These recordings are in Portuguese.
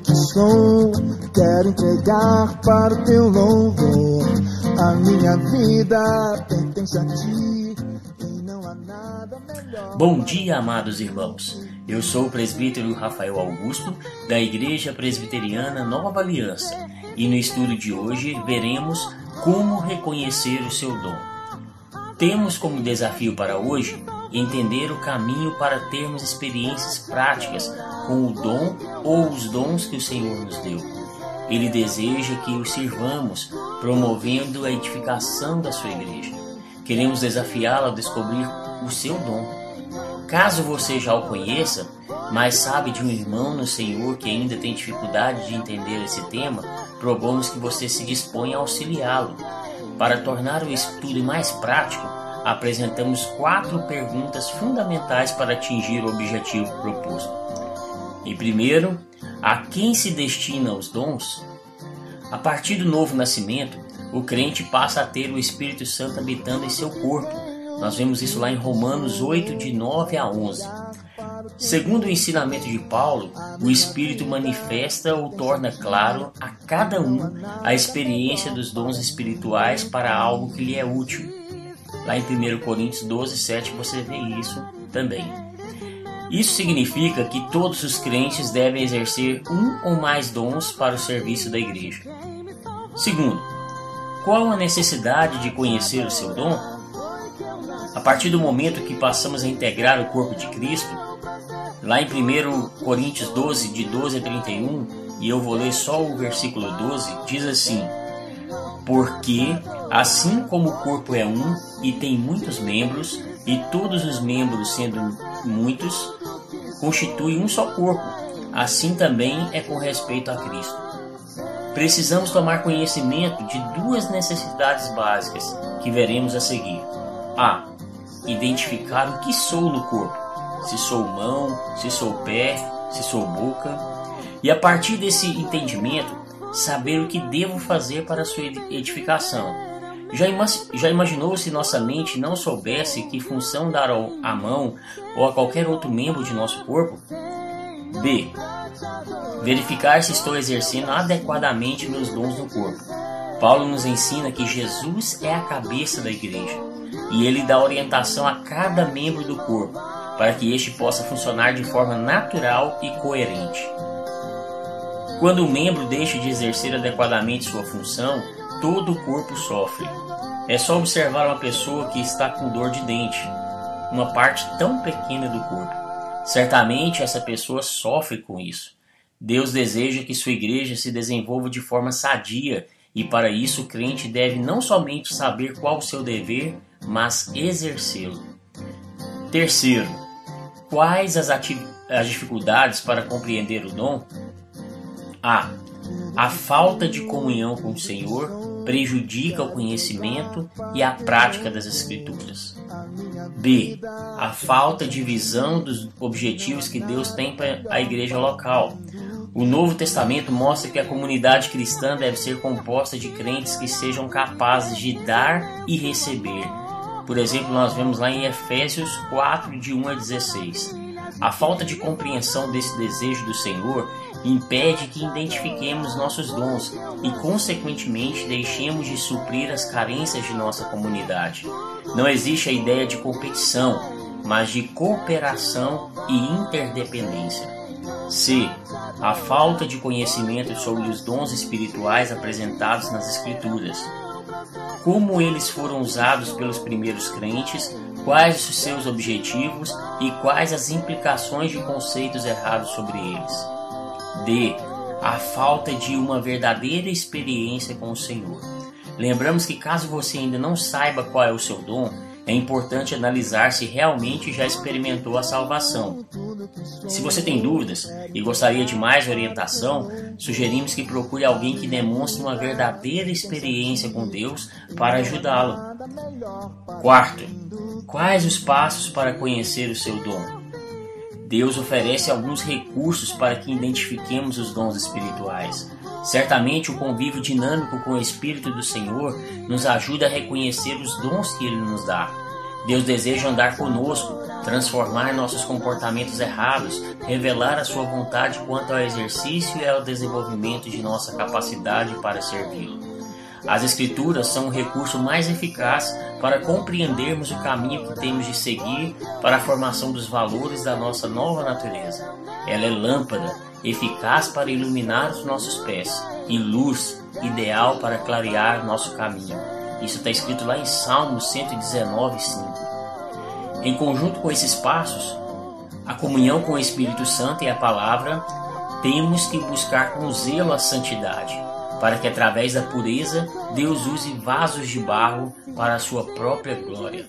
que sou, quero entregar para o teu louvor. A minha vida pertence a ti e não há nada melhor. Bom dia, amados irmãos. Eu sou o presbítero Rafael Augusto, da Igreja Presbiteriana Nova Aliança, e no estudo de hoje veremos como reconhecer o seu dom. Temos como desafio para hoje entender o caminho para termos experiências práticas com o dom ou os dons que o Senhor nos deu. Ele deseja que o sirvamos, promovendo a edificação da sua igreja. Queremos desafiá-lo a descobrir o seu dom. Caso você já o conheça, mas sabe de um irmão no Senhor que ainda tem dificuldade de entender esse tema, propomos que você se disponha a auxiliá-lo. Para tornar o estudo mais prático, apresentamos quatro perguntas fundamentais para atingir o objetivo proposto. Em primeiro, a quem se destina os dons? A partir do novo nascimento, o crente passa a ter o Espírito Santo habitando em seu corpo. Nós vemos isso lá em Romanos 8, de 9 a 11. Segundo o ensinamento de Paulo, o Espírito manifesta ou torna claro a cada um a experiência dos dons espirituais para algo que lhe é útil. Lá em 1 Coríntios 12, 7 você vê isso também. Isso significa que todos os crentes devem exercer um ou mais dons para o serviço da igreja. Segundo, qual a necessidade de conhecer o seu dom? A partir do momento que passamos a integrar o corpo de Cristo, lá em 1 Coríntios 12, de 12 a 31, e eu vou ler só o versículo 12, diz assim: Porque, assim como o corpo é um e tem muitos membros, e todos os membros, sendo muitos, constituem um só corpo, assim também é com respeito a Cristo. Precisamos tomar conhecimento de duas necessidades básicas que veremos a seguir. A. Identificar o que sou no corpo. Se sou mão, se sou pé, se sou boca. E a partir desse entendimento, saber o que devo fazer para sua edificação. Já, ima já imaginou se nossa mente não soubesse que função dar à mão ou a qualquer outro membro de nosso corpo? B. Verificar se estou exercendo adequadamente meus dons no corpo. Paulo nos ensina que Jesus é a cabeça da igreja e ele dá orientação a cada membro do corpo para que este possa funcionar de forma natural e coerente. Quando o membro deixa de exercer adequadamente sua função, todo o corpo sofre. É só observar uma pessoa que está com dor de dente, uma parte tão pequena do corpo. Certamente essa pessoa sofre com isso. Deus deseja que sua igreja se desenvolva de forma sadia e para isso o crente deve não somente saber qual o seu dever, mas exercê-lo. Terceiro, quais as, as dificuldades para compreender o dom? A. A falta de comunhão com o Senhor prejudica o conhecimento e a prática das Escrituras. B. A falta de visão dos objetivos que Deus tem para a igreja local. O Novo Testamento mostra que a comunidade cristã deve ser composta de crentes que sejam capazes de dar e receber. Por exemplo, nós vemos lá em Efésios 4, de 1 a 16. A falta de compreensão desse desejo do Senhor impede que identifiquemos nossos dons e, consequentemente, deixemos de suprir as carências de nossa comunidade. Não existe a ideia de competição, mas de cooperação e interdependência. C. A falta de conhecimento sobre os dons espirituais apresentados nas Escrituras. Como eles foram usados pelos primeiros crentes, quais os seus objetivos e quais as implicações de conceitos errados sobre eles. D. A falta de uma verdadeira experiência com o Senhor. Lembramos que caso você ainda não saiba qual é o seu dom, é importante analisar se realmente já experimentou a salvação. Se você tem dúvidas e gostaria de mais orientação, sugerimos que procure alguém que demonstre uma verdadeira experiência com Deus para ajudá-lo. Quarto, quais os passos para conhecer o seu dom? Deus oferece alguns recursos para que identifiquemos os dons espirituais. Certamente, o convívio dinâmico com o Espírito do Senhor nos ajuda a reconhecer os dons que Ele nos dá. Deus deseja andar conosco, transformar nossos comportamentos errados, revelar a sua vontade quanto ao exercício e ao desenvolvimento de nossa capacidade para servi-lo. As Escrituras são o recurso mais eficaz para compreendermos o caminho que temos de seguir para a formação dos valores da nossa nova natureza. Ela é lâmpada, eficaz para iluminar os nossos pés, e luz, ideal para clarear nosso caminho. Isso está escrito lá em Salmos 119, 5. Em conjunto com esses passos, a comunhão com o Espírito Santo e a palavra, temos que buscar com zelo a santidade, para que através da pureza Deus use vasos de barro para a sua própria glória.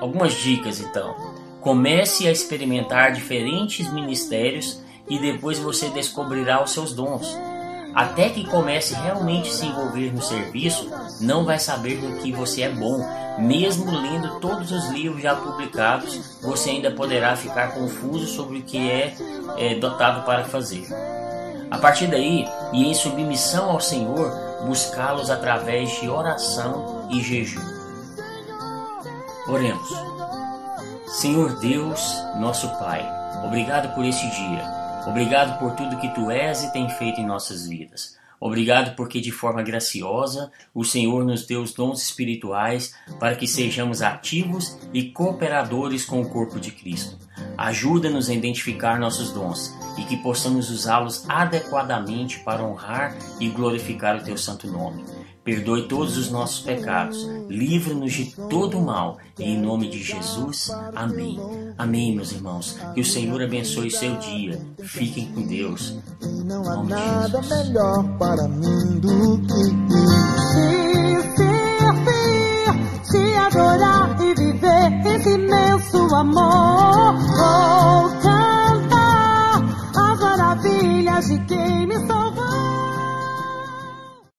Algumas dicas então. Comece a experimentar diferentes ministérios e depois você descobrirá os seus dons. Até que comece realmente a se envolver no serviço, não vai saber do que você é bom. Mesmo lendo todos os livros já publicados, você ainda poderá ficar confuso sobre o que é, é dotado para fazer. A partir daí, e em submissão ao Senhor, buscá-los através de oração e jejum. Oremos. Senhor Deus, nosso Pai, obrigado por este dia. Obrigado por tudo que tu és e tem feito em nossas vidas. Obrigado porque de forma graciosa o Senhor nos deu os dons espirituais para que sejamos ativos e cooperadores com o corpo de Cristo. Ajuda-nos a identificar nossos dons e que possamos usá-los adequadamente para honrar e glorificar o teu santo nome. Perdoe todos os nossos pecados, livra-nos de todo o mal. Em nome de Jesus, amém. Amém, meus irmãos. Que o Senhor abençoe o seu dia. Fiquem com Deus. Não há nada melhor para mim do que